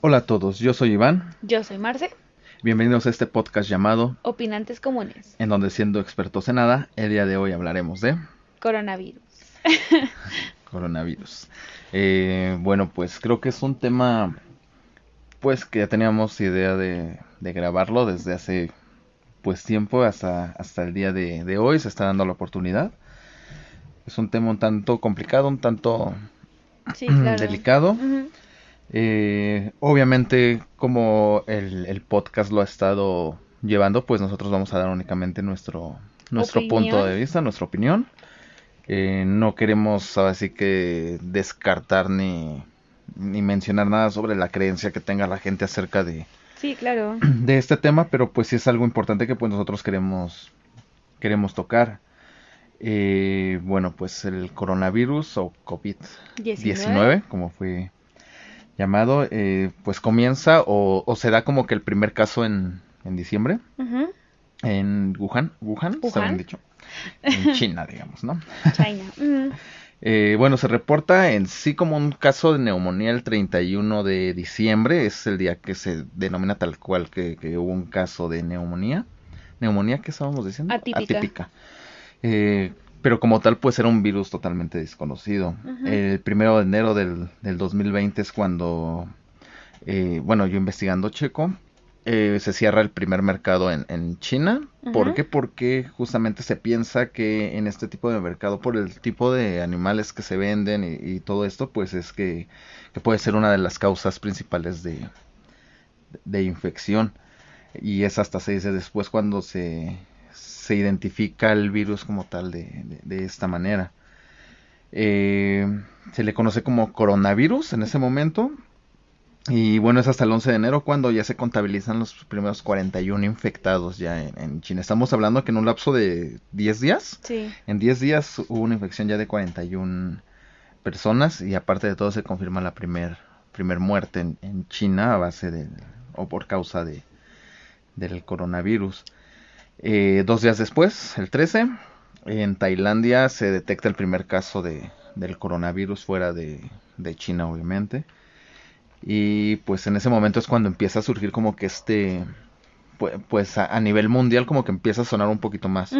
Hola a todos, yo soy Iván. Yo soy Marce. Bienvenidos a este podcast llamado Opinantes Comunes. En donde siendo expertos en nada, el día de hoy hablaremos de coronavirus. coronavirus. Eh, bueno, pues creo que es un tema pues que ya teníamos idea de, grabarlo desde hace pues tiempo hasta, hasta el día de, hoy se está dando la oportunidad. Es un tema un tanto complicado, un tanto delicado. Eh, obviamente, como el, podcast lo ha estado llevando, pues nosotros vamos a dar únicamente nuestro, nuestro punto de vista, nuestra opinión. Eh, no queremos así que descartar ni, ni mencionar nada sobre la creencia que tenga la gente acerca de, sí, claro. de este tema, pero pues sí es algo importante que pues nosotros queremos, queremos tocar. Eh, bueno, pues el coronavirus o COVID-19, como fue llamado, eh, pues comienza o, o, se da como que el primer caso en, en diciembre, en Wuhan, Wuhan, Wuhan. dicho, en China, digamos, ¿no? China. Eh, bueno, se reporta en sí como un caso de neumonía el 31 de diciembre, es el día que se denomina tal cual que, hubo un caso de neumonía. ¿Neumonía qué estábamos diciendo? Atípica. Eh, pero como tal pues era un virus totalmente desconocido. El primero de enero del, del 2020 es cuando, eh, bueno, yo investigando checo, eh, se cierra el primer mercado en, en China. ¿Por qué? Porque justamente se piensa que en este tipo de mercado, por el tipo de animales que se venden y, todo esto, pues es que, puede ser una de las causas principales de, de infección. Y es hasta seis días después cuando se, se identifica el virus como tal de, de, esta manera. Eh, se le conoce como coronavirus en ese momento y bueno, es hasta el 11 de enero cuando ya se contabilizan los primeros 41 infectados ya en, China. Estamos hablando que en un lapso de 10 días, sí. en 10 días hubo una infección ya de 41 personas y aparte de todo se confirma la primer, primer muerte en, China a base de, o por causa de, del coronavirus. Eh, dos días después, el 13, en Tailandia se detecta el primer caso de, del coronavirus fuera de, de China, obviamente. Y pues en ese momento es cuando empieza a surgir como que este, pues, a, nivel mundial como que empieza a sonar un poquito más.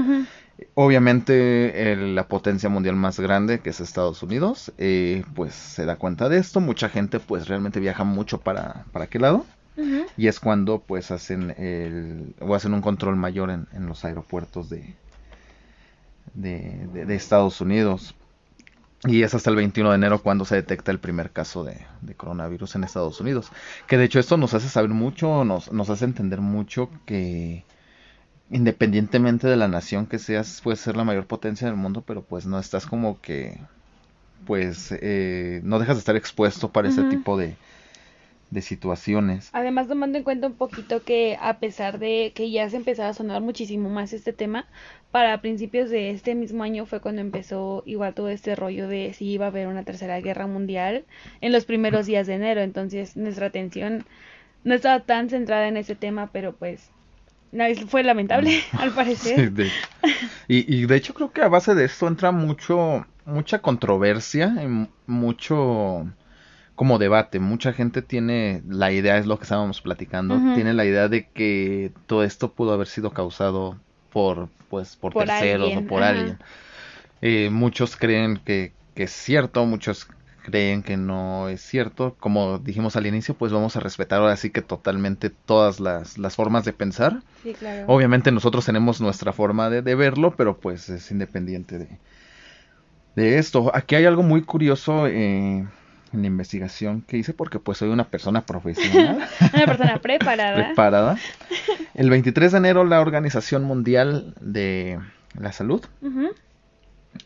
Obviamente la potencia mundial más grande, que es Estados Unidos, eh, pues se da cuenta de esto. Mucha gente pues realmente viaja mucho para, para aquel lado. Y es cuando pues hacen el, o hacen un control mayor en, en los aeropuertos de, de, de Estados Unidos. Y es hasta el 21 de enero cuando se detecta el primer caso de, coronavirus en Estados Unidos. Que de hecho esto nos hace saber mucho, nos, nos hace entender mucho que independientemente de la nación que seas, puedes ser la mayor potencia del mundo, pero pues no estás como que, pues, eh, no dejas de estar expuesto para ese tipo de, de situaciones. Además, tomando en cuenta un poquito que a pesar de que ya se empezaba a sonar muchísimo más este tema, para principios de este mismo año fue cuando empezó igual todo este rollo de si iba a haber una tercera guerra mundial en los primeros días de enero. Entonces, nuestra atención no estaba tan centrada en ese tema, pero pues fue lamentable, mm. al parecer. y, y de hecho creo que a base de esto entra mucho, mucha controversia y mucho como debate. Mucha gente tiene la idea, es lo que estábamos platicando, tiene la idea de que todo esto pudo haber sido causado por, pues, por, terceros o por alguien. Eh, muchos creen que, que es cierto, muchos creen que no es cierto. Como dijimos al inicio, pues vamos a respetar ahora sí que totalmente todas las, las formas de pensar. Sí, claro. Obviamente nosotros tenemos nuestra forma de, de, verlo, pero pues es independiente de, de esto. Aquí hay algo muy curioso. Eh, en la investigación que hice porque pues soy una persona profesional. una persona preparada. preparada. El 23 de enero la Organización Mundial de la Salud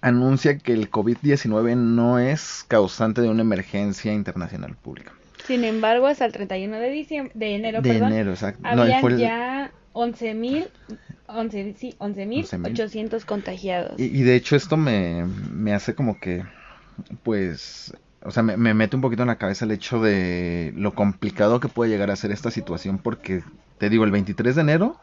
anuncia que el COVID-19 no es causante de una emergencia internacional pública. Sin embargo, hasta el 31 de, diciembre, de enero, de enero, exacto. Habían ya 11.000 11, sí, 11.800 contagiados. Y, y, de hecho esto me, me hace como que, pues, o sea, me, mete un poquito en la cabeza el hecho de lo complicado que puede llegar a ser esta situación porque, te digo, el 23 de enero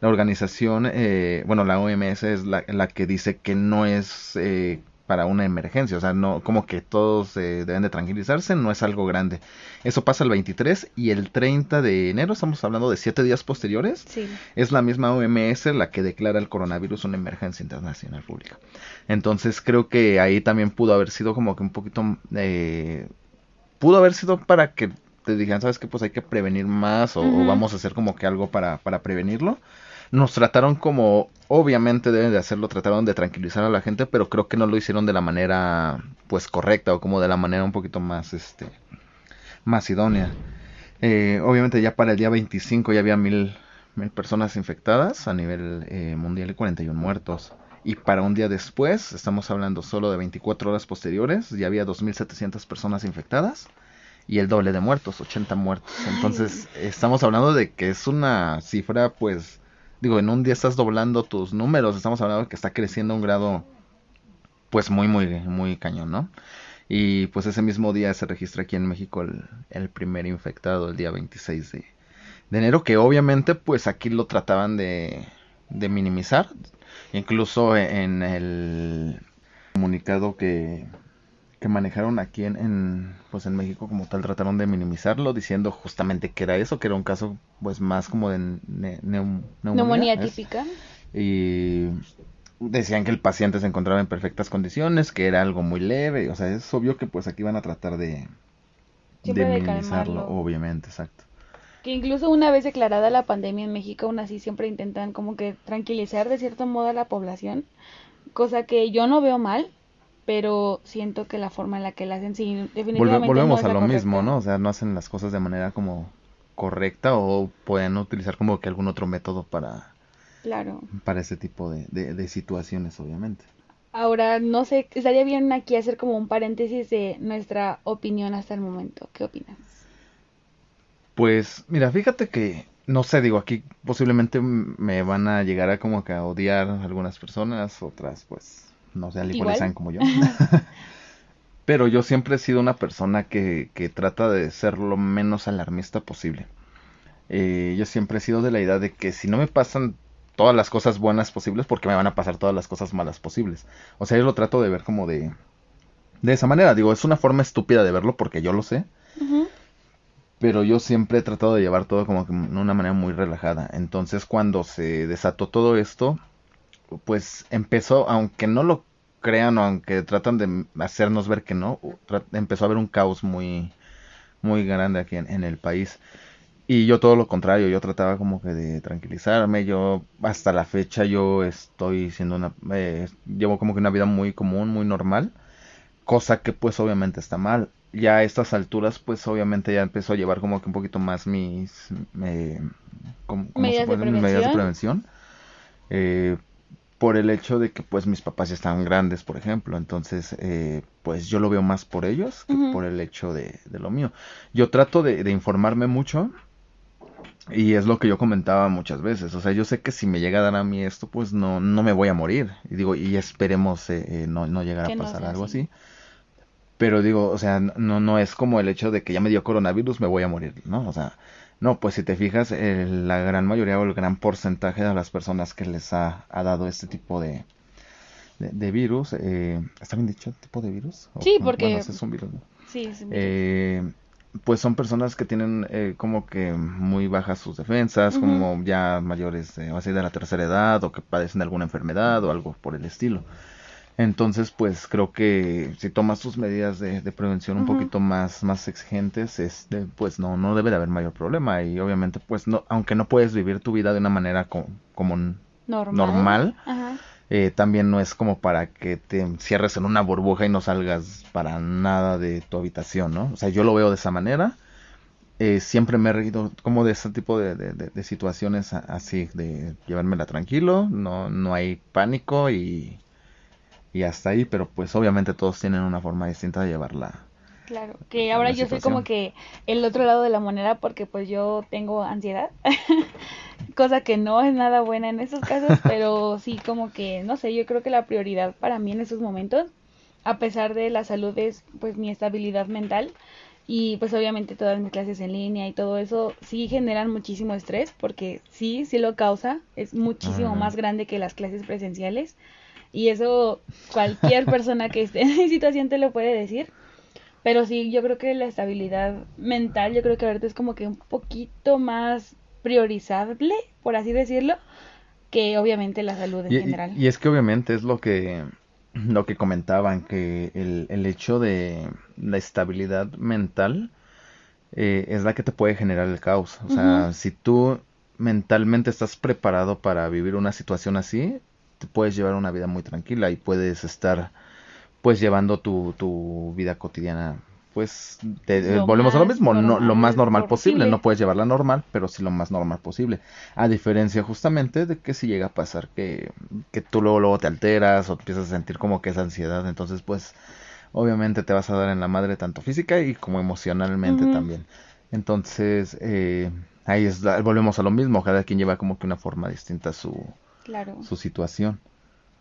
la organización, eh, bueno, la OMS es la, la, que dice que no es eh, para una emergencia, o sea, no como que todos eh, deben de tranquilizarse, no es algo grande. Eso pasa el 23 y el 30 de enero, estamos hablando de siete días posteriores, Sí. es la misma OMS la que declara el coronavirus una emergencia internacional pública. Entonces creo que ahí también pudo haber sido como que un poquito, eh, pudo haber sido para que te dijeran, sabes que pues hay que prevenir más o, vamos a hacer como que algo para, para prevenirlo. Nos trataron como, obviamente deben de hacerlo, trataron de tranquilizar a la gente, pero creo que no lo hicieron de la manera pues correcta o como de la manera un poquito más, este, más idónea. Eh, obviamente ya para el día 25 ya había mil, mil personas infectadas a nivel eh, mundial y 41 muertos. Y para un día después, estamos hablando solo de 24 horas posteriores, ya había 2.700 personas infectadas y el doble de muertos, 80 muertos. Entonces, estamos hablando de que es una cifra, pues, digo, en un día estás doblando tus números, estamos hablando de que está creciendo a un grado, pues, muy, muy, muy cañón, ¿no? Y pues ese mismo día se registra aquí en México el, el primer infectado, el día 26 de, de enero, que obviamente pues aquí lo trataban de, de minimizar. Incluso en el comunicado que, que manejaron aquí en, en, pues en México como tal trataron de minimizarlo diciendo justamente que era eso, que era un caso pues más como de ne- neum- Neumonía típica. y decían que el paciente se encontraba en perfectas condiciones, que era algo muy leve, o sea, es obvio que pues aquí van a tratar de, Siempre de minimizarlo, obviamente, exacto. Que incluso una vez declarada la pandemia en México, aún así siempre intentan como que tranquilizar de cierto modo a la población, cosa que yo no veo mal, pero siento que la forma en la que la hacen sí definitivamente no volvemos es a lo mismo. ¿no? O sea, no hacen las cosas de manera como correcta o pueden utilizar como que algún otro método para, Claro. para ese tipo de, de, de situaciones, obviamente. Ahora, no sé, estaría bien aquí hacer como un paréntesis de nuestra opinión hasta el momento. ¿Qué opinas? Pues, mira, fíjate que, no sé, digo, aquí posiblemente me van a llegar a como que a odiar algunas personas, otras pues, no sé, al igual como yo. Pero yo siempre he sido una persona que, que trata de ser lo menos alarmista posible. Eh, yo siempre he sido de la idea de que si no me pasan todas las cosas buenas posibles, porque me van a pasar todas las cosas malas posibles. O sea, yo lo trato de ver como de, de esa manera. Digo, es una forma estúpida de verlo porque yo lo sé. Pero yo siempre he tratado de llevar todo como que de una manera muy relajada. Entonces cuando se desató todo esto, pues empezó, aunque no lo crean o aunque tratan de hacernos ver que no, empezó a haber un caos muy, muy grande aquí en, en el país. Y yo todo lo contrario, yo trataba como que de tranquilizarme. Yo hasta la fecha yo estoy siendo una, eh, llevo como que una vida muy común, muy normal cosa que pues obviamente está mal. Ya a estas alturas pues obviamente ya empezó a llevar como que un poquito más mis eh, ¿cómo- cómo se Medidas de medidas de prevención. prevención. Eh, por el hecho de que pues mis papás ya estaban grandes, por ejemplo. Entonces eh, pues yo lo veo más por ellos que por el hecho de, de lo mío. Yo trato de, de informarme mucho. Y es lo que yo comentaba muchas veces. O sea, yo sé que si me llega a dar a mí esto, pues no, no me voy a morir. Y digo, y esperemos eh, eh, no, no llegar a pasar algo así. así. Pero digo, o sea, no, no es como el hecho de que ya me dio coronavirus, me voy a morir, ¿no? O sea, no, pues si te fijas, eh, la gran mayoría o el gran porcentaje de las personas que les ha, ha dado este tipo de, de, de virus, eh, ¿está bien dicho tipo de virus? O- Sí, porque- Bueno, es un virus, ¿no? Sí, sí. Eh, pues son personas que tienen eh, como que muy bajas sus defensas, como ya mayores, eh, así de la tercera edad, o que padecen de alguna enfermedad o algo por el estilo. Entonces, pues creo que si tomas tus medidas de, de prevención un poquito más, más exigentes, este, pues no, no debe de haber mayor problema. Y obviamente, pues no, aunque no puedes vivir tu vida de una manera co- como normal. normal. Ajá. eh, también no es como para que te cierres en una burbuja y no salgas para nada de tu habitación, ¿no? O sea, yo lo veo de esa manera. Eh, siempre me he reído como de ese tipo de, de- de- de situaciones así, de llevármela tranquilo, no, no hay pánico y, y hasta ahí, pero pues obviamente todos tienen una forma distinta de llevarla. Claro, que ahora yo soy como que el otro lado de la moneda porque pues yo tengo ansiedad, cosa que no es nada buena en esos casos, pero sí como que, no sé, yo creo que la prioridad para mí en esos momentos, a pesar de la salud, es pues mi estabilidad mental y pues obviamente todas mis clases en línea y todo eso sí generan muchísimo estrés porque sí, sí lo causa, es muchísimo más grande que las clases presenciales y eso cualquier persona que esté en situación te lo puede decir. Pero sí, yo creo que la estabilidad mental, yo creo que ahorita es como que un poquito más priorizable, por así decirlo, que obviamente la salud en general. Y, es que obviamente es lo que lo que comentaban, que el, el hecho de la estabilidad mental eh, es la que te puede generar el caos. O sea, si tú mentalmente estás preparado para vivir una situación así, te puedes llevar una vida muy tranquila y puedes estar pues llevando tu, tu vida cotidiana pues te, volvemos a lo mismo, no, lo más normal posible. no puedes llevarla normal, pero sí lo más normal posible. A diferencia justamente de que si llega a pasar que, que tú luego, luego te alteras o empiezas a sentir como que es ansiedad, entonces pues obviamente te vas a dar en la madre tanto física y como emocionalmente también. Entonces, eh, ahí es, volvemos a lo mismo, cada quien lleva como que una forma distinta su, su situación.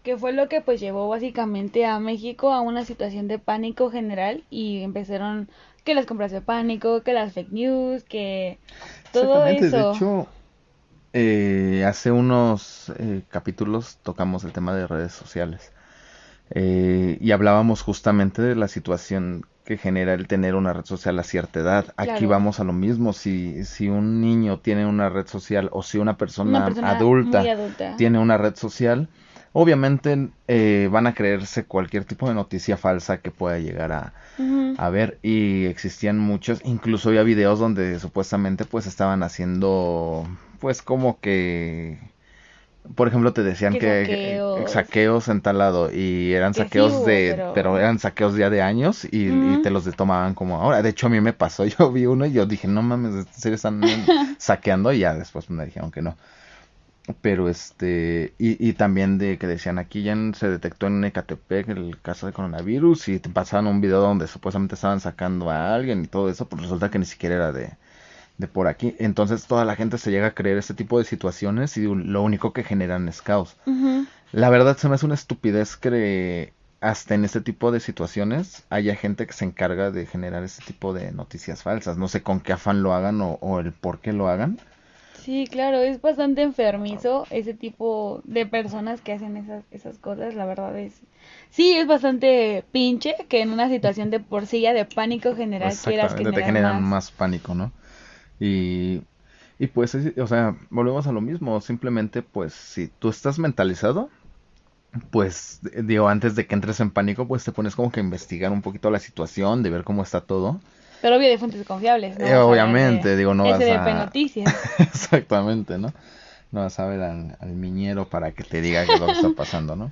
Que fue lo que pues llevó básicamente a México a una situación de pánico general y empezaron que las compras de pánico, que las fake news, que todo eso. De hecho, eh, hace unos eh, capítulos tocamos el tema de redes sociales eh, y hablábamos justamente de la situación que genera el tener una red social a cierta edad. Aquí vamos a lo mismo, si, si un niño tiene una red social o si una persona, adulta, tiene una red social, obviamente eh, van a creerse cualquier tipo de noticia falsa que pueda llegar a, a, ver. Y existían muchos incluso había videos donde supuestamente pues estaban haciendo pues como que por ejemplo te decían que, saqueos. en tal lado y eran saqueos de pero... eran saqueos ya de años y, te los tomaban como ahora. De hecho a mí me pasó yo vi uno y yo dije no mames se están saqueando y ya después me dijeron que no. Pero este y, y, también de que decían aquí ya se detectó en Ecatepec el caso de coronavirus y te pasaban un video donde supuestamente estaban sacando a alguien y todo eso pues resulta que ni siquiera era de, de por aquí. Entonces toda la gente se llega a creer este tipo de situaciones y lo único que generan es caos. La verdad se me hace una estupidez que hasta en este tipo de situaciones haya gente que se encarga de generar este tipo de noticias falsas. No sé con qué afán lo hagan o, o el por qué lo hagan. Sí, claro, es bastante enfermizo ese tipo de personas que hacen esas, esas cosas, la verdad es... Sí, es bastante pinche que en una situación de por sí ya de pánico general quieras generar te generan más... pánico, ¿no? Y, y pues, o sea, volvemos a lo mismo, simplemente pues si tú estás mentalizado, pues digo, antes de que entres en pánico, pues te pones como que a investigar un poquito la situación, de ver cómo está todo pero obvio de fuentes confiables, ¿no? Eh, obviamente, digo, no vas a... Noticias. Exactamente, ¿no? No vas a ver al, miñero para que te diga qué es lo que está pasando, ¿no?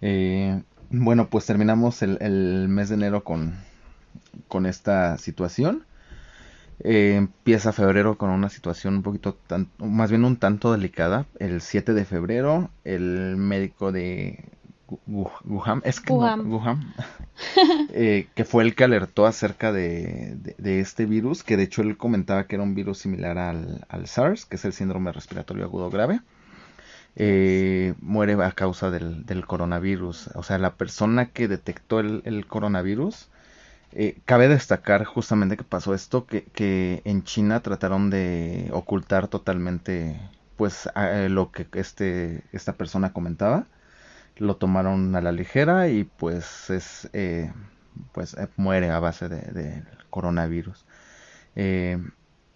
Eh, bueno, pues terminamos el, el, mes de enero con, con esta situación. Eh, empieza febrero con una situación un poquito, tan, más bien un tanto delicada. El 7 de febrero, el médico de Wuhan, es que eh, que fue el que alertó acerca de, de, este virus, que de hecho él comentaba que era un virus similar al, al SARS, que es el síndrome respiratorio agudo grave. Eh, muere a causa del, del, coronavirus. O sea, la persona que detectó el, el coronavirus, eh, cabe destacar justamente que pasó esto, que, que, en China trataron de ocultar totalmente pues lo que este, esta persona comentaba. Lo tomaron a la ligera y pues es eh, pues eh, muere a base de, coronavirus. Eh,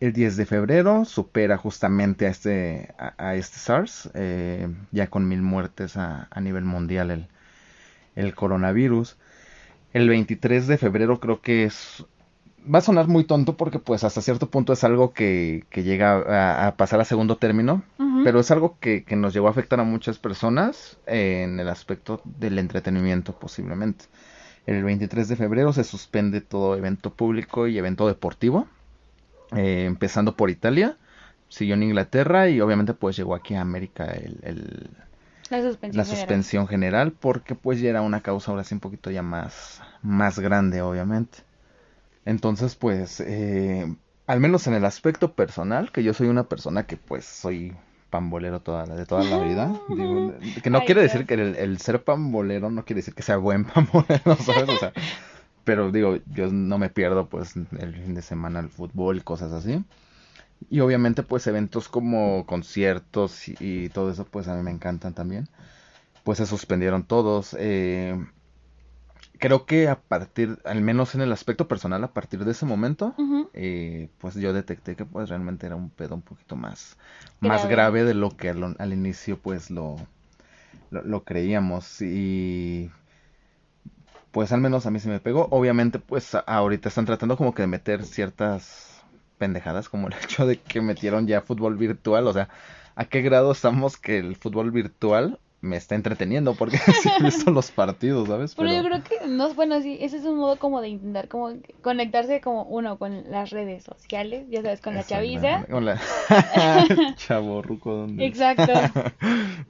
el 10 de febrero supera justamente a este a, este SARS ya con mil muertes a, nivel mundial el, el coronavirus el 23 de febrero creo que es va a sonar muy tonto porque pues hasta cierto punto es algo que, que llega a, pasar a segundo término, pero es algo que, que, nos llegó a afectar a muchas personas en el aspecto del entretenimiento posiblemente. El 23 de febrero se suspende todo evento público y evento deportivo, eh, empezando por Italia, siguió en Inglaterra y obviamente pues llegó aquí a América el, el la suspensión, la suspensión general. porque pues ya era una causa ahora sí un poquito ya más, más grande obviamente. Entonces, pues, eh, al menos en el aspecto personal, que yo soy una persona que pues soy pambolero toda la, de toda la vida. que no quiere decir que el, ser pambolero no quiere decir que sea buen pambolero, ¿sabes? O sea, pero digo, yo no me pierdo pues el fin de semana el fútbol y cosas así. Y obviamente pues eventos como conciertos y, todo eso pues a mí me encantan también. Pues se suspendieron todos. Eh, creo que a partir, al menos en el aspecto personal, a partir de ese momento, eh, pues yo detecté que pues realmente era un pedo un poquito más, grave. más grave de lo que al, inicio pues lo, lo, creíamos. Y pues al menos a mí se me pegó. Obviamente pues ahorita están tratando como que de meter ciertas pendejadas como el hecho de que metieron ya fútbol virtual. O sea, ¿a qué grado estamos que el fútbol virtual me está entreteniendo porque sí he visto los partidos, ¿sabes? Pero, yo creo que, no, bueno, sí, ese es un modo como de intentar como conectarse como uno con las redes sociales, ya sabes, con la chaviza. Con la chaborruco. ¿dónde? Exacto.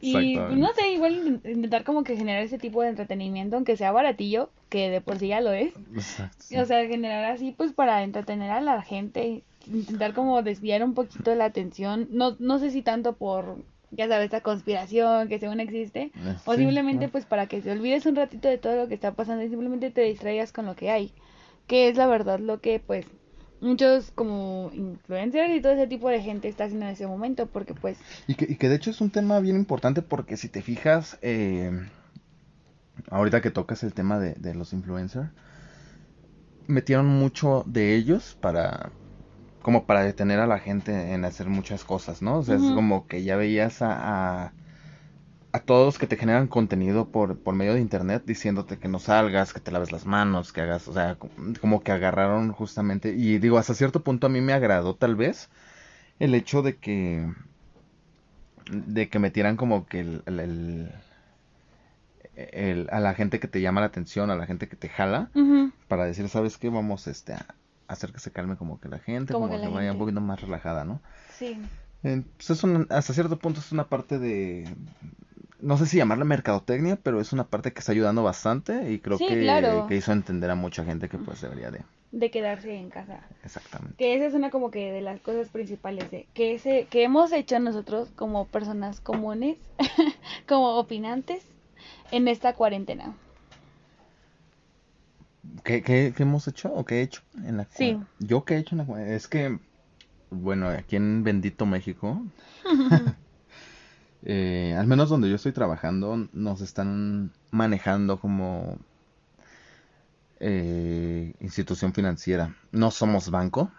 y no sé, igual intentar como que generar ese tipo de entretenimiento, aunque sea baratillo, que de por sí ya lo es. Exacto. O sea, generar así pues para entretener a la gente, intentar como desviar un poquito la atención, no, no sé si tanto por ya sabes, esta conspiración que según existe, eh, o simplemente pues para que te olvides un ratito de todo lo que está pasando y simplemente te distraigas con lo que hay, que es la verdad lo que pues muchos como influencers y todo ese tipo de gente está haciendo en ese momento, porque pues... Y que, y que de hecho es un tema bien importante porque si te fijas, eh, ahorita que tocas el tema de, de los influencers, metieron mucho de ellos para como para detener a la gente en hacer muchas cosas, ¿no? O sea, es como que ya veías a, a, a, todos que te generan contenido por, por medio de internet diciéndote que no salgas, que te laves las manos, que hagas, o sea, como que agarraron justamente, y digo, hasta cierto punto a mí me agradó tal vez el hecho de que, de que metieran como que el, el, el a la gente que te llama la atención, a la gente que te jala, para decir, ¿sabes qué? Vamos este, a, hacer que se calme como que la gente, como, que, vaya un poquito más relajada, ¿no? Sí. Pues es hasta cierto punto es una parte de, no sé si llamarla mercadotecnia, pero es una parte que está ayudando bastante y creo que, que, hizo entender a mucha gente que pues debería de... De quedarse en casa. Exactamente. Que esa es una como que de las cosas principales de que, ese, que hemos hecho nosotros como personas comunes, como opinantes, en esta cuarentena. ¿Qué, qué, hemos hecho o qué he hecho en la Sí. Yo qué he hecho en la Es que, bueno, aquí en Bendito México, eh, al menos donde yo estoy trabajando, nos están manejando como eh, institución financiera. No somos banco,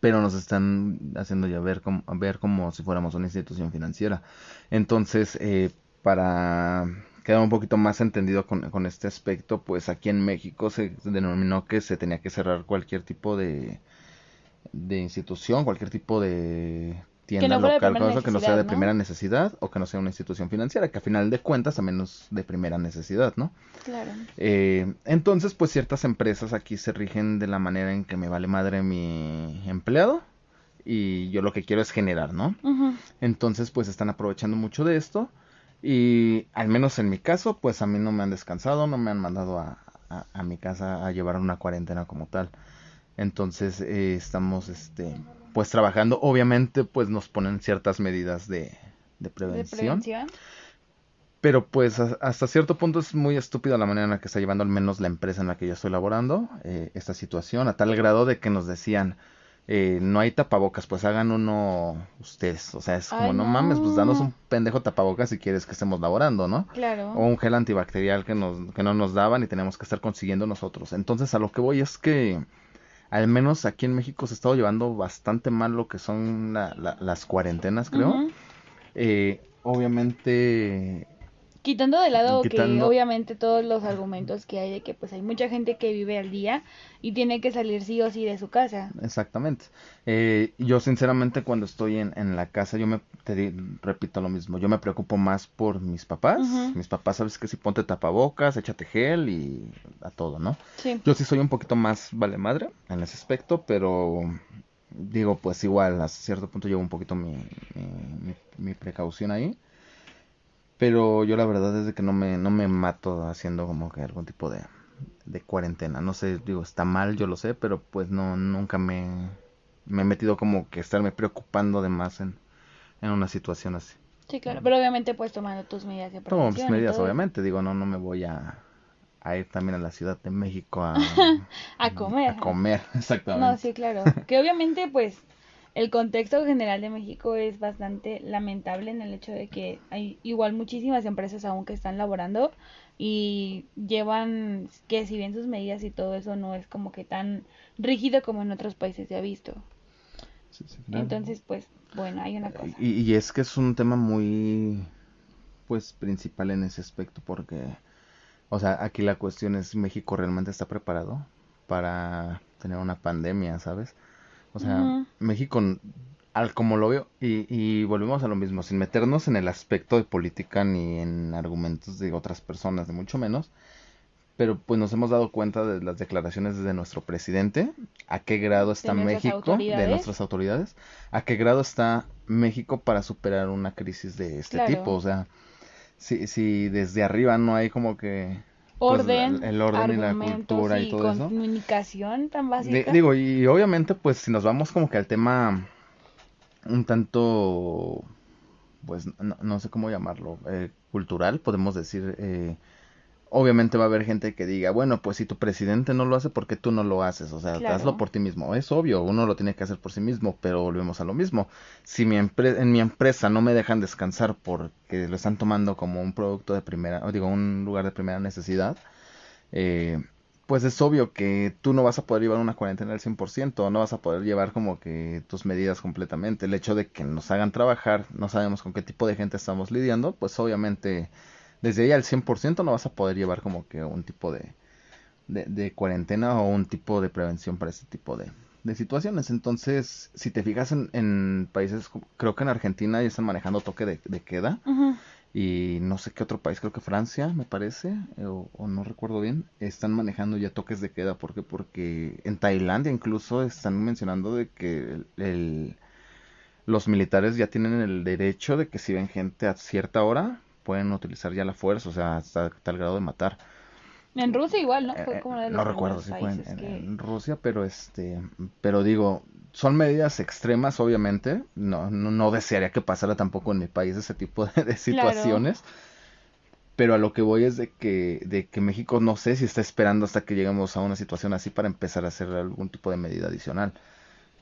pero nos están haciendo ya ver como, ver como si fuéramos una institución financiera. Entonces, eh, para quedar un poquito más entendido con, con, este aspecto, pues aquí en México se denominó que se tenía que cerrar cualquier tipo de, de institución, cualquier tipo de tienda local, cosa que no sea de primera necesidad o que no sea una institución financiera, que a final de cuentas también es de primera necesidad, ¿no? Claro. Eh, entonces, pues ciertas empresas aquí se rigen de la manera en que me vale madre mi empleado y yo lo que quiero es generar, ¿no? Entonces, pues están aprovechando mucho de esto y al menos en mi caso, pues a mí no me han descansado, no me han mandado a, a, mi casa a llevar una cuarentena como tal. Entonces eh, estamos, este, pues trabajando. Obviamente, pues nos ponen ciertas medidas de, de prevención. Pero pues hasta cierto punto es muy estúpida la manera en la que está llevando al menos la empresa en la que yo estoy laborando eh, esta situación, a tal grado de que nos decían, eh, no hay tapabocas, pues hagan uno ustedes. O sea, es como, no. mames, pues danos un pendejo tapabocas si quieres que estemos laborando, ¿no? Claro. O un gel antibacterial que, nos, que no nos daban y tenemos que estar consiguiendo nosotros. Entonces, a lo que voy es que, al menos aquí en México se ha estado llevando bastante mal lo que son las cuarentenas, creo. eh, obviamente Quitando de lado que obviamente todos los argumentos que hay de que pues hay mucha gente que vive al día y tiene que salir sí o sí de su casa. Exactamente. Eh, yo sinceramente cuando estoy en, en la casa, yo me te repito lo mismo, yo me preocupo más por mis papás. Mis papás, sabes que si ponte tapabocas, échate gel y a todo, ¿no? Sí. Yo sí soy un poquito más vale madre en ese aspecto, pero digo pues igual a cierto punto llevo un poquito mi, mi, mi precaución ahí. Pero yo la verdad es de que no me, no me mato haciendo como que algún tipo de, de cuarentena. No sé, digo, está mal, yo lo sé, pero pues no, nunca me, me he metido como que estarme preocupando de más en, en una situación así. Sí, claro, pero obviamente pues tomando tus medidas de protección. Tomo mis medidas, obviamente, digo, no, no me voy a, a ir también a la Ciudad de México a, a comer. A comer, exactamente. No, sí, claro. Que obviamente, pues, el contexto general de México es bastante lamentable en el hecho de que hay igual muchísimas empresas aún que están laborando y llevan que si bien sus medidas y todo eso no es como que tan rígido como en otros países se ha visto. Entonces, pues, bueno, hay una cosa. Y, y es que es un tema muy, pues, principal en ese aspecto porque, o sea, aquí la cuestión es, ¿México realmente está preparado para tener una pandemia, sabes? O sea, México, al como lo veo, y, y volvemos a lo mismo, sin meternos en el aspecto de política ni en argumentos de otras personas, de mucho menos, pero pues nos hemos dado cuenta de las declaraciones de nuestro presidente, a qué grado está México, de nuestras autoridades, a qué grado está México para superar una crisis de este tipo, o sea, si, si desde arriba no hay como que pues, orden, el, orden y la cultura y, todo eso. Comunicación tan básica. digo, y obviamente, pues si nos vamos como que al tema un tanto, pues no, sé cómo llamarlo, eh, cultural, podemos decir, eh, obviamente va a haber gente que diga, bueno, pues si tu presidente no lo hace, ¿por qué tú no lo haces? O sea, hazlo por ti mismo. Es obvio, uno lo tiene que hacer por sí mismo, pero volvemos a lo mismo. Si mi en mi empresa no me dejan descansar porque lo están tomando como un producto de primera, o digo, un lugar de primera necesidad, eh, pues es obvio que tú no vas a poder llevar una cuarentena al 100%, no vas a poder llevar como que tus medidas completamente. El hecho de que nos hagan trabajar, no sabemos con qué tipo de gente estamos lidiando, pues obviamente desde ahí al 100% no vas a poder llevar como que un tipo de, de, cuarentena o un tipo de prevención para este tipo de, de situaciones. Entonces, si te fijas en, en, países, creo que en Argentina ya están manejando toque de, de queda. Y no sé qué otro país, creo que Francia, me parece, o, no recuerdo bien, están manejando ya toques de queda. ¿Por qué? Porque en Tailandia incluso están mencionando de que el, los militares ya tienen el derecho de que si ven gente a cierta hora, pueden utilizar ya la fuerza, o sea, hasta tal grado de matar. En Rusia igual, ¿no? Fue eh, como de los no recuerdo si fue en, Rusia, pero este, pero digo, son medidas extremas, obviamente. No, no, desearía que pasara tampoco en mi país ese tipo de, situaciones. Pero a lo que voy es de que, de que México no sé si está esperando hasta que lleguemos a una situación así para empezar a hacer algún tipo de medida adicional.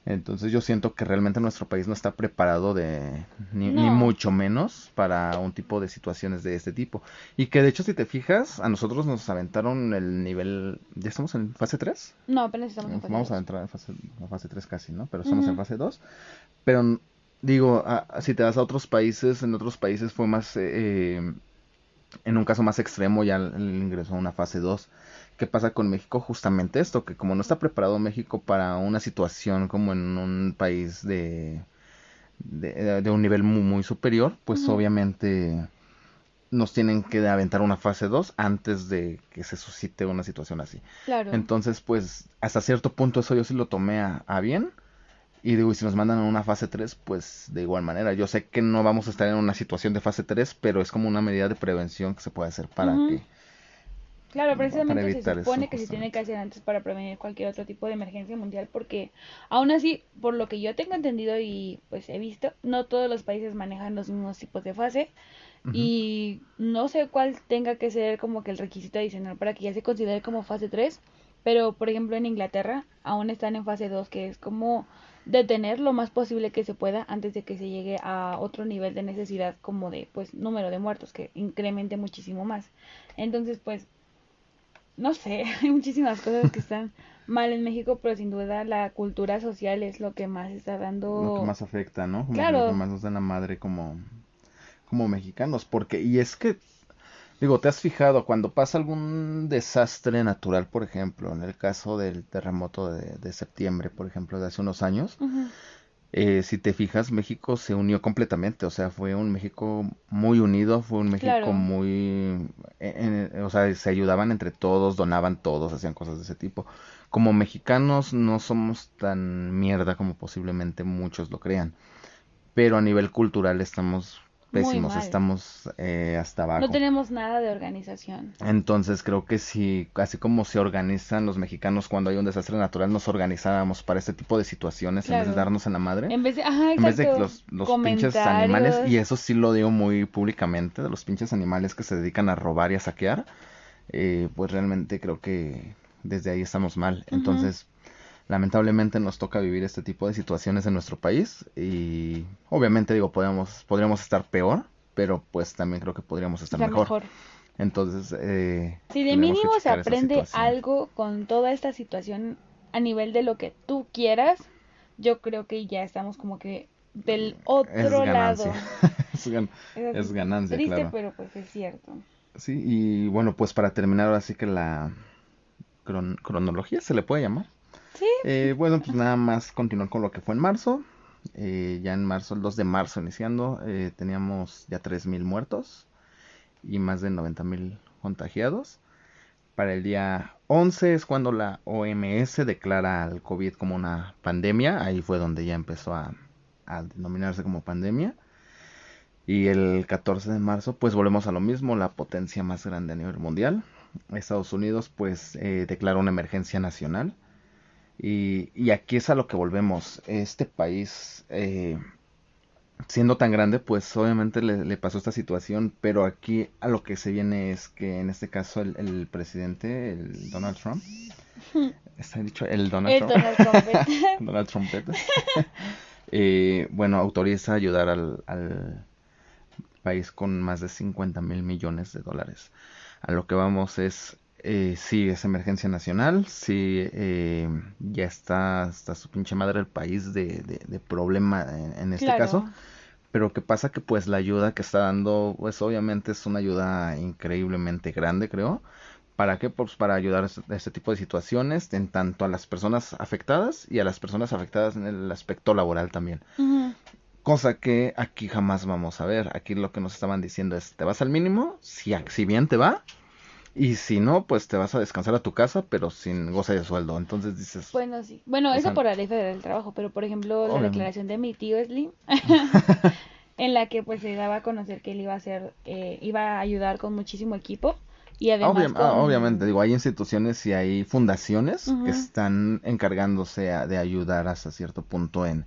Entonces yo siento que realmente nuestro país no está preparado de ni, mucho menos para un tipo de situaciones de este tipo. Y que de hecho si te fijas, a nosotros nos aventaron el nivel... ¿Ya estamos en fase 3? No, apenas estamos en fase Vamos a entrar en fase, fase 3 casi, ¿no? Pero estamos en fase 2. Pero digo, si te vas a otros países, en otros países fue más... Eh, en un caso más extremo ya ingresó a una fase 2 ¿Qué pasa con México? Justamente esto, que como no está preparado México para una situación como en un país de, de, un nivel muy, muy superior, pues obviamente nos tienen que aventar una fase 2 antes de que se suscite una situación así. Claro. Entonces, pues, hasta cierto punto eso yo sí lo tomé a, bien. Y digo, y si nos mandan a una fase 3, pues de igual manera. Yo sé que no vamos a estar en una situación de fase 3, pero es como una medida de prevención que se puede hacer para que Claro, precisamente se supone que se tiene que hacer antes para prevenir cualquier otro tipo de emergencia mundial, porque aún así, por lo que yo tengo entendido y pues he visto, no todos los países manejan los mismos tipos de fase y no sé cuál tenga que ser como que el requisito adicional para que ya se considere como fase 3, pero por ejemplo en Inglaterra aún están en fase 2, que es como detener lo más posible que se pueda antes de que se llegue a otro nivel de necesidad como de pues número de muertos que incremente muchísimo más. Entonces, pues no sé, hay muchísimas cosas que están mal en México, pero sin duda la cultura social es lo que más está dando... Lo que más afecta, ¿no? claro. Lo que más nos da la madre como, como mexicanos, porque, y es que, digo, ¿te has fijado cuando pasa algún desastre natural, por ejemplo, en el caso del terremoto de, de septiembre, por ejemplo, de hace unos años? Eh, si te fijas, México se unió completamente, o sea, fue un México muy unido, fue un México muy, o sea, se ayudaban entre todos, donaban todos, hacían cosas de ese tipo. Como mexicanos no somos tan mierda como posiblemente muchos lo crean, pero a nivel cultural estamos pésimos, estamos eh, hasta abajo. No tenemos nada de organización. Entonces creo que si, así como se organizan los mexicanos cuando hay un desastre natural, nos organizábamos para este tipo de situaciones en vez de darnos en la madre. En vez de, ajá, en vez de los, los pinches animales, y eso sí lo digo muy públicamente, de los pinches animales que se dedican a robar y a saquear. eh, pues realmente creo que desde ahí estamos mal. Entonces, lamentablemente nos toca vivir este tipo de situaciones en nuestro país y obviamente digo, podríamos, podríamos estar peor, pero pues también creo que podríamos estar mejor. Entonces, eh, si de mínimo se aprende algo con toda esta situación a nivel de lo que tú quieras, yo creo que ya estamos como que del otro lado. es, ganancia, Triste, pero pues es cierto. Sí, y bueno, pues para terminar, así que la cronología se le puede llamar. Eh, bueno, pues nada más continuar con lo que fue en marzo. Eh, ya en marzo, el 2 de marzo iniciando, eh, teníamos ya 3.000 muertos y más de 90.000 contagiados. Para el día 11 es cuando la OMS declara al COVID como una pandemia. Ahí fue donde ya empezó a, denominarse como pandemia. Y el 14 de marzo, pues volvemos a lo mismo, la potencia más grande a nivel mundial. Estados Unidos, pues, eh, declara una emergencia nacional. Y, y, aquí es a lo que volvemos. Este país, eh, siendo tan grande, pues obviamente le, pasó esta situación, pero aquí a lo que se viene es que en este caso el, presidente, el Donald Trump, está dicho el Donald Trump, Donald Trump, eh, bueno, autoriza ayudar al, al, país con más de 50 mil millones de dólares. A lo que vamos es, eh, sí, es emergencia nacional, sí, eh, ya está hasta su pinche madre el país de, de, problema en, este caso. Pero que pasa que pues la ayuda que está dando, pues obviamente es una ayuda increíblemente grande, creo. ¿Para qué? Pues para ayudar a este tipo de situaciones, en tanto a las personas afectadas y a las personas afectadas en el aspecto laboral también. Cosa que aquí jamás vamos a ver. Aquí lo que nos estaban diciendo es, te vas al mínimo, si, si bien te va, y si no, pues te vas a descansar a tu casa, pero sin goce de sueldo. Entonces dices... Bueno, sí. Bueno, eso por la ley federal del trabajo, pero por ejemplo la declaración de mi tío Slim, en la que pues se daba a conocer que él iba a hacer, eh, iba a ayudar con muchísimo equipo. Y además ah, obviamente, digo, hay instituciones y hay fundaciones que están encargándose de ayudar hasta cierto punto en,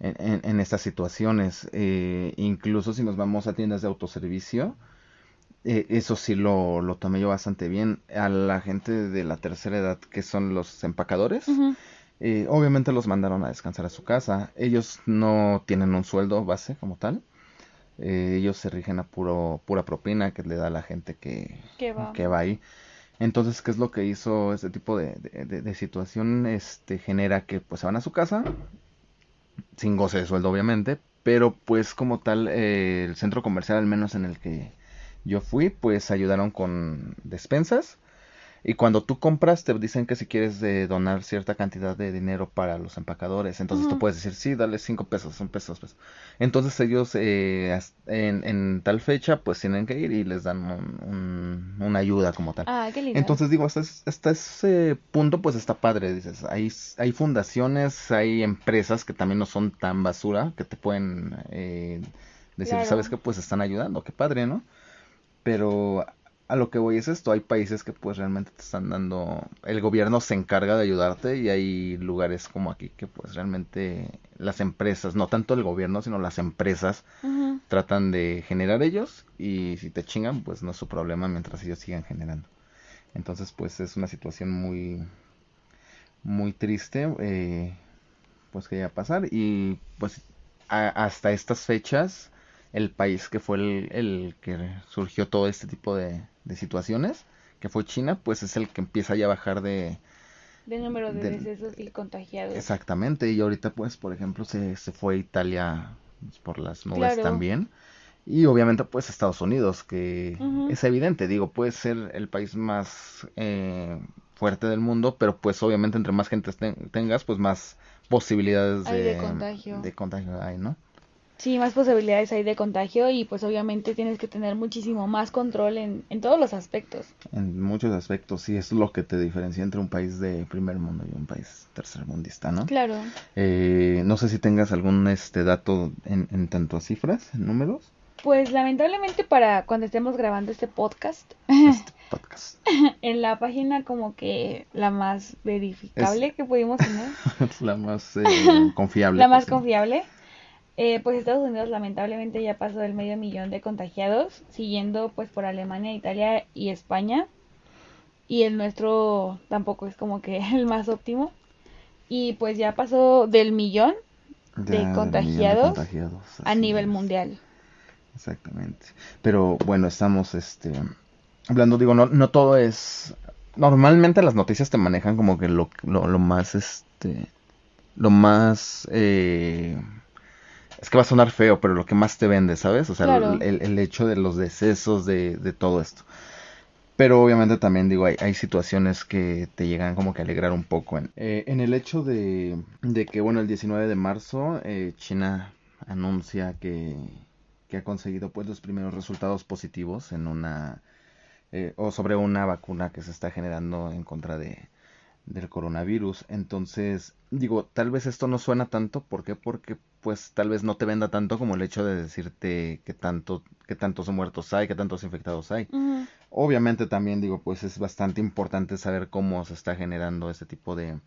en, estas situaciones. Eh, incluso si nos vamos a tiendas de autoservicio, eh, eso sí lo, lo, tomé yo bastante bien. A la gente de la tercera edad, que son los empacadores, eh, obviamente los mandaron a descansar a su casa. Ellos no tienen un sueldo base como tal. Eh, ellos se rigen a puro, pura propina que le da a la gente que, que, va. ahí. Entonces, ¿qué es lo que hizo este tipo de, de, situación? Este genera que pues se van a su casa, sin goce de sueldo obviamente, pero pues como tal el centro comercial al menos en el que yo fui, pues ayudaron con despensas. Y cuando tú compras, te dicen que si quieres de donar cierta cantidad de dinero para los empacadores. Entonces tú puedes decir, sí, dale cinco pesos, un pesos, pesos. Entonces ellos eh, en, en, tal fecha, pues tienen que ir y les dan un, una ayuda como tal. Ah, qué lindo. Entonces digo, hasta, hasta, ese punto, pues está padre. Dices, hay, hay fundaciones, hay empresas que también no son tan basura, que te pueden eh, decir, ¿sabes qué? Pues están ayudando, qué padre, ¿no? Pero a lo que voy es esto, hay países que pues realmente te están dando, el gobierno se encarga de ayudarte y hay lugares como aquí que pues realmente las empresas, no tanto el gobierno, sino las empresas tratan de generar ellos y si te chingan pues no es su problema mientras ellos sigan generando. Entonces pues es una situación muy, muy triste eh, pues que iba a pasar y pues hasta estas fechas el país que fue el, que surgió todo este tipo de, situaciones, que fue China, pues es el que empieza ya a bajar de... De número de, decesos y contagiados. Exactamente, y ahorita pues, por ejemplo, se, se fue a Italia pues, por las nubes también. Y obviamente pues Estados Unidos, que es evidente, digo, puede ser el país más eh, fuerte del mundo, pero pues obviamente entre más gente tengas, pues más posibilidades de, de, contagio. de contagio hay, ¿no? Sí, más posibilidades hay de contagio y pues obviamente tienes que tener muchísimo más control en, en todos los aspectos. En muchos aspectos, sí, es lo que te diferencia entre un país de primer mundo y un país tercermundista, ¿no? Claro. Eh, no sé si tengas algún este dato en, en tanto a cifras, en números. Pues lamentablemente para cuando estemos grabando este podcast, este podcast. en la página como que la más verificable que pudimos tener. la más eh, confiable. La más confiable. Eh, pues Estados Unidos lamentablemente ya pasó del medio millón de contagiados, siguiendo pues por Alemania, Italia y España. y el nuestro tampoco es como que el más óptimo. Y pues ya pasó del millón de contagiados, a nivel mundial. Exactamente. Pero bueno, estamos este hablando, digo, no, no todo es normalmente las noticias te manejan como que lo, lo, más, este, lo más, eh, es que va a sonar feo, pero lo que más te vende, ¿sabes? O sea, el, hecho de los decesos, de, de, todo esto. Pero obviamente también digo, hay, hay, situaciones que te llegan como que a alegrar un poco. En, eh, en el hecho de, de, que, bueno, el 19 de marzo eh, China anuncia que, que ha conseguido pues los primeros resultados positivos en una eh, o sobre una vacuna que se está generando en contra de, del coronavirus. Entonces, digo, tal vez esto no suena tanto, ¿por qué? Porque pues tal vez no te venda tanto como el hecho de decirte que tanto que tantos muertos hay, que tantos infectados hay. Obviamente también digo, pues es bastante importante saber cómo se está generando este tipo de,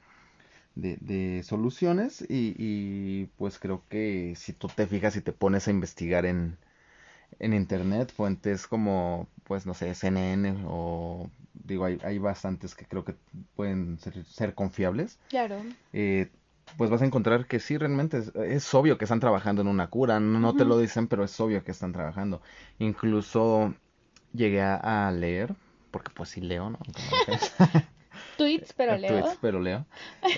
de, de soluciones y, y, pues creo que si tú te fijas y te pones a investigar en, en internet, fuentes como, pues no sé, CNN o digo, hay, hay bastantes que creo que pueden ser, confiables. Claro. Eh, pues vas a encontrar que sí, realmente es, obvio que están trabajando en una cura, no, te lo dicen, pero es obvio que están trabajando. Incluso llegué a, leer, porque pues sí leo, ¿no? Tweets, pero leo. Tweets, pero leo.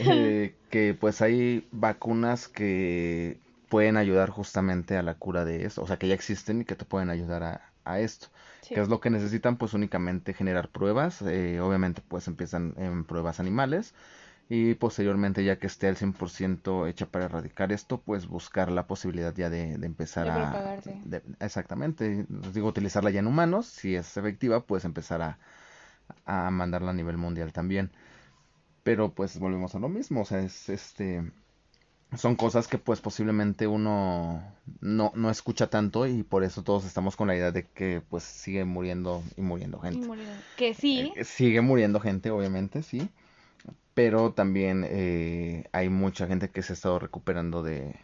Eh, que pues hay vacunas que pueden ayudar justamente a la cura de esto, o sea, que ya existen y que te pueden ayudar a, a esto. que es lo que necesitan? Pues únicamente generar pruebas, eh, obviamente pues empiezan en pruebas animales y posteriormente ya que esté al 100% hecha para erradicar esto, pues buscar la posibilidad ya de, empezar a... exactamente, digo, utilizarla ya en humanos, si es efectiva, pues empezar a, a mandarla a nivel mundial también. Pero pues volvemos a lo mismo, o sea, es este son cosas que pues posiblemente uno no, no escucha tanto y por eso todos estamos con la idea de que pues sigue muriendo y muriendo gente. Que sí. Eh, sigue muriendo gente, obviamente, sí. Pero también eh, hay mucha gente que se ha estado recuperando de,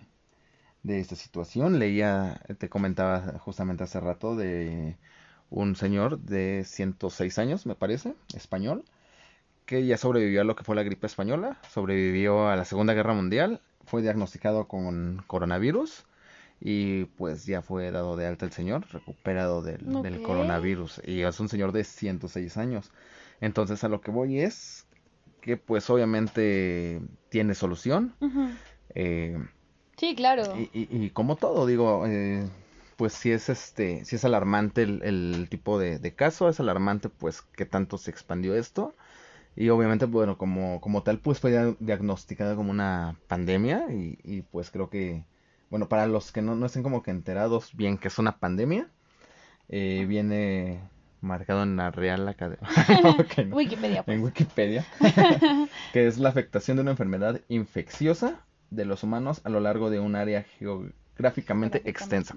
de esta situación. Leía, te comentaba justamente hace rato de un señor de 106 años, me parece, español, que ya sobrevivió a lo que fue la gripe española, sobrevivió a la Segunda Guerra Mundial fue diagnosticado con coronavirus y pues ya fue dado de alta el señor, recuperado del, coronavirus. Y es un señor de 106 años. Entonces a lo que voy es que pues obviamente tiene solución. Eh, sí, claro. Y, como todo, digo, eh, pues si es este, si es alarmante el, tipo de, de, caso, es alarmante pues que tanto se expandió esto. Y obviamente, bueno, como, como tal, pues fue diagnosticada como una pandemia y, pues creo que, bueno, para los que no, no estén como que enterados bien que es una pandemia, eh, viene marcado en la Real Academia. Wikipedia. Pues. En Wikipedia. que es la afectación de una enfermedad infecciosa de los humanos a lo largo de un área geográficamente extensa.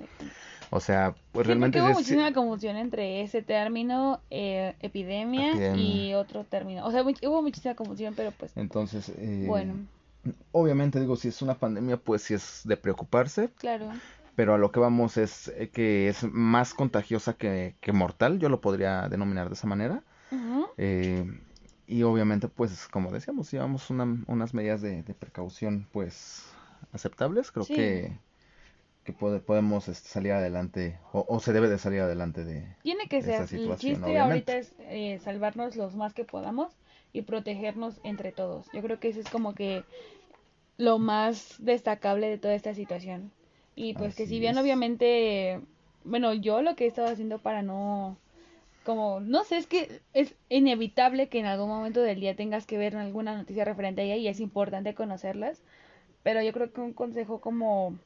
O sea, pues realmente... Hubo muchísima confusión entre ese término, eh, epidemia, y otro término. O sea, hubo muchísima confusión, pero pues... Entonces, eh, bueno. Obviamente digo, si es una pandemia, pues sí es de preocuparse. Claro. Pero a lo que vamos es eh, que es más contagiosa que, que mortal, yo lo podría denominar de esa manera. y obviamente, pues como decíamos, llevamos una, unas medidas de, precaución, pues aceptables. Creo que que podemos este, salir adelante o, se debe de salir adelante de tiene que ser el chiste ahorita es eh, salvarnos los más que podamos y protegernos entre todos. Yo creo que eso es como que lo más destacable de toda esta situación y pues que si bien obviamente bueno yo lo que he estado haciendo para no como no sé es que es inevitable que en algún momento del día tengas que ver alguna noticia referente a ella y es importante conocerlas pero yo creo que un consejo como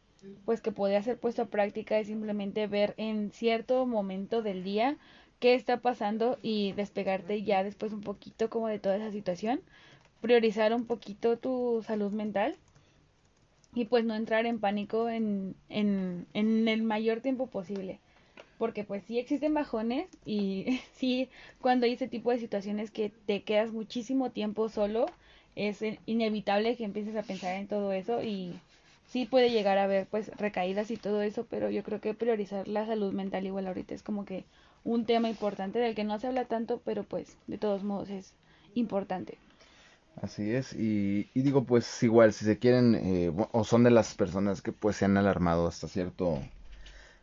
pues que podría ser puesto a práctica es simplemente ver en cierto momento del día qué está pasando y despegarte ya después un poquito como de toda esa situación, priorizar un poquito tu salud mental y pues no entrar en pánico en, en, en el mayor tiempo posible. Porque pues sí existen bajones y sí cuando hay ese tipo de situaciones que te quedas muchísimo tiempo solo, es inevitable que empieces a pensar en todo eso y sí puede llegar a haber pues recaídas y todo eso, pero yo creo que priorizar la salud mental igual ahorita es como que un tema importante del que no se habla tanto, pero pues de todos modos es importante. Así es, y, y digo pues igual si se quieren eh, o son de las personas que pues se han alarmado hasta cierto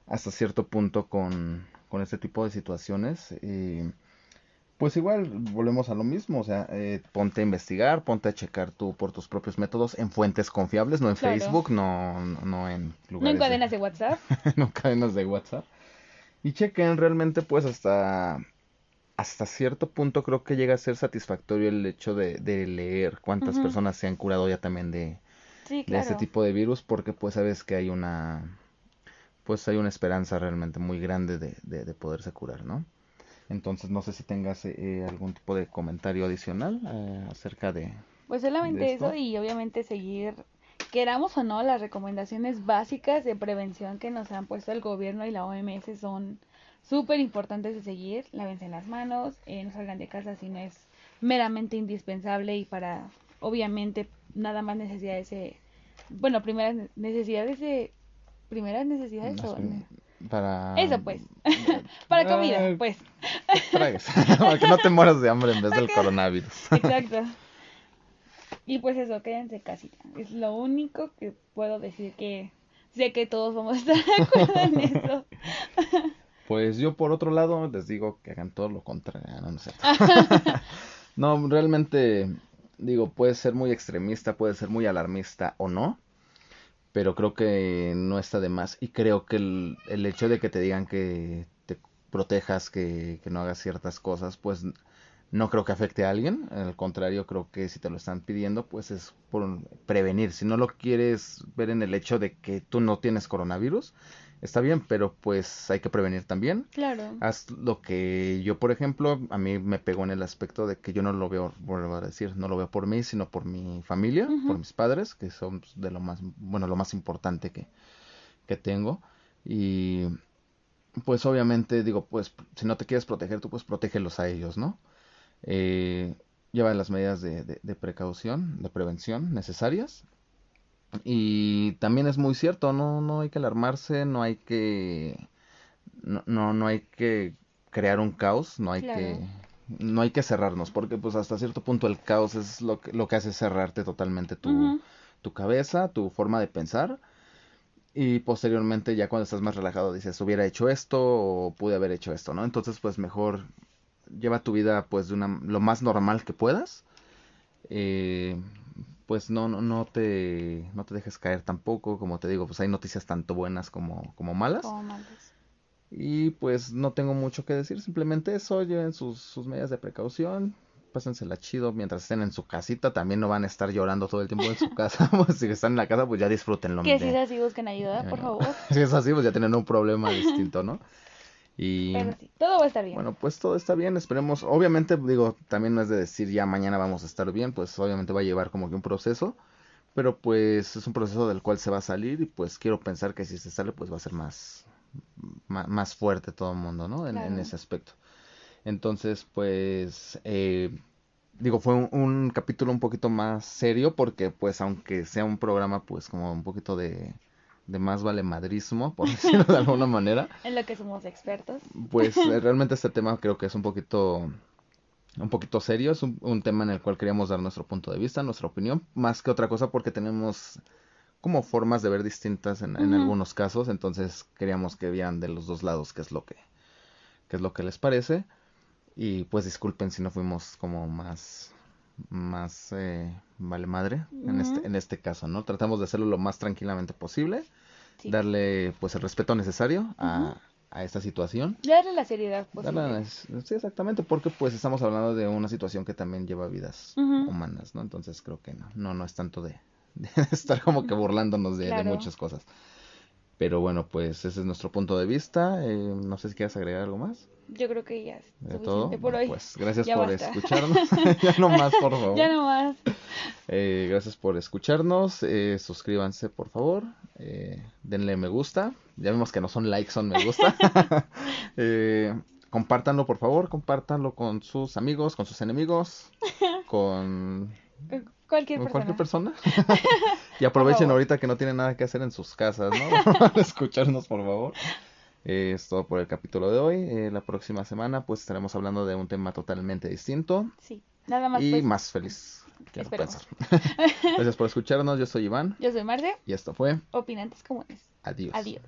hasta cierto punto con, con este tipo de situaciones, eh, pues igual volvemos a lo mismo, o sea, eh, ponte a investigar, ponte a checar tú por tus propios métodos en fuentes confiables, no en Facebook, no, no en lugares. No en cadenas de, WhatsApp. no cadenas de WhatsApp. Y chequen realmente pues hasta hasta cierto punto creo que llega a ser satisfactorio el hecho de, de leer cuántas personas se han curado ya también de, de este tipo de virus porque pues sabes que hay una pues hay una esperanza realmente muy grande de, de, de poderse curar, ¿no? Entonces no sé si tengas eh, algún tipo de comentario adicional eh, acerca de... Pues solamente eso y obviamente seguir, queramos o no, las recomendaciones básicas de prevención que nos han puesto el gobierno y la OMS son súper importantes de seguir. Lávense las manos, eh, no salgan de casa si no es meramente indispensable y para, obviamente, nada más necesidades de... Bueno, primeras necesidades de... Primeras necesidades. Para... Eso pues. para comida, pues. para que no te mueras de hambre en vez del coronavirus. Exacto. Y pues eso, quédense casita. Es lo único que puedo decir que sé que todos vamos a estar de acuerdo en eso. Pues yo por otro lado les digo que hagan todo lo contrario. No, no, sé. no, realmente digo, puede ser muy extremista, puede ser muy alarmista o no pero creo que no está de más y creo que el, el hecho de que te digan que te protejas, que, que, no hagas ciertas cosas, pues no creo que afecte a alguien, al contrario, creo que si te lo están pidiendo, pues es por prevenir, si no lo quieres ver en el hecho de que tú no tienes coronavirus, está bien, pero pues hay que prevenir también. Claro. Haz lo que yo, por ejemplo, a mí me pegó en el aspecto de que yo no lo veo, vuelvo a decir, no lo veo por mí, sino por mi familia, por mis padres, que son de lo más, bueno, lo más importante que, que tengo. Y pues obviamente digo, pues si no te quieres proteger, tú pues protégelos a ellos, ¿no? Eh, lleva las medidas de, de precaución, de prevención necesarias y también es muy cierto, no, no hay que alarmarse, no hay que, no, no, hay que crear un caos, no hay que, no hay que cerrarnos, porque pues hasta cierto punto el caos es lo que, lo que hace cerrarte totalmente tu, tu cabeza, tu forma de pensar. Y posteriormente ya cuando estás más relajado dices, hubiera hecho esto o pude haber hecho esto, ¿no? Entonces pues mejor lleva tu vida pues de una, lo más normal que puedas. Eh, pues no, no, no te, no te dejes caer tampoco, como te digo, pues hay noticias tanto buenas como, como malas. Y pues no tengo mucho que decir, simplemente eso, lleven sus, sus medidas de precaución, pásensela chido mientras estén en su casita, también no van a estar llorando todo el tiempo en su casa, pues si están en la casa pues ya disfrútenlo. Que si es así busquen ayuda, por favor. si es así pues ya tienen un problema distinto, ¿no? Y todo va a estar bien. Bueno, pues todo está bien, esperemos. Obviamente, digo, también no es de decir ya mañana vamos a estar bien, pues obviamente va a llevar como que un proceso, pero pues es un proceso del cual se va a salir y pues quiero pensar que si se sale pues va a ser más, más, fuerte todo el mundo, ¿no? En, ese aspecto. Entonces, pues, eh, digo, fue un, un capítulo un poquito más serio porque pues aunque sea un programa pues como un poquito de de más vale madrismo, por decirlo de alguna manera. En lo que somos expertos. Pues eh, realmente este tema creo que es un poquito un poquito serio, es un, tema en el cual queríamos dar nuestro punto de vista, nuestra opinión, más que otra cosa porque tenemos como formas de ver distintas en, en algunos casos, entonces queríamos que vieran de los dos lados qué es lo que qué es lo que les parece y pues disculpen si no fuimos como más más eh, vale madre en este en este caso no tratamos de hacerlo lo más tranquilamente posible darle pues el respeto necesario a, a, esta situación. Darle la seriedad posible. sí exactamente porque pues estamos hablando de una situación que también lleva vidas humanas no entonces creo que no no no es tanto de, estar como que burlándonos de, de muchas cosas pero bueno, pues ese es nuestro punto de vista. Eh, no sé si quieres agregar algo más. Yo creo que ya es ¿De todo? por hoy. Pues gracias por escucharnos. ya no más, por favor. Ya no más. Eh, gracias por escucharnos. Eh, suscríbanse, por favor. Eh, denle me gusta. Ya vimos que no son likes, son me gusta. eh, compártanlo, por favor. Compártanlo con sus amigos, con sus enemigos, con cualquier persona. Cualquier persona. Y aprovechen ahorita que no tienen nada que hacer en sus casas, ¿no? Escucharnos, por favor. Eh, es todo por el capítulo de hoy. Eh, la próxima semana, pues estaremos hablando de un tema totalmente distinto. Sí, nada más. Y pues, más feliz. Quiero Esperemos. pensar. Gracias por escucharnos. Yo soy Iván. Yo soy Marce, Y esto fue opinantes comunes. Adiós. Adiós.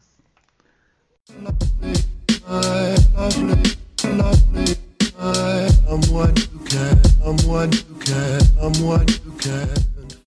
can, I'm one who care. I'm one who.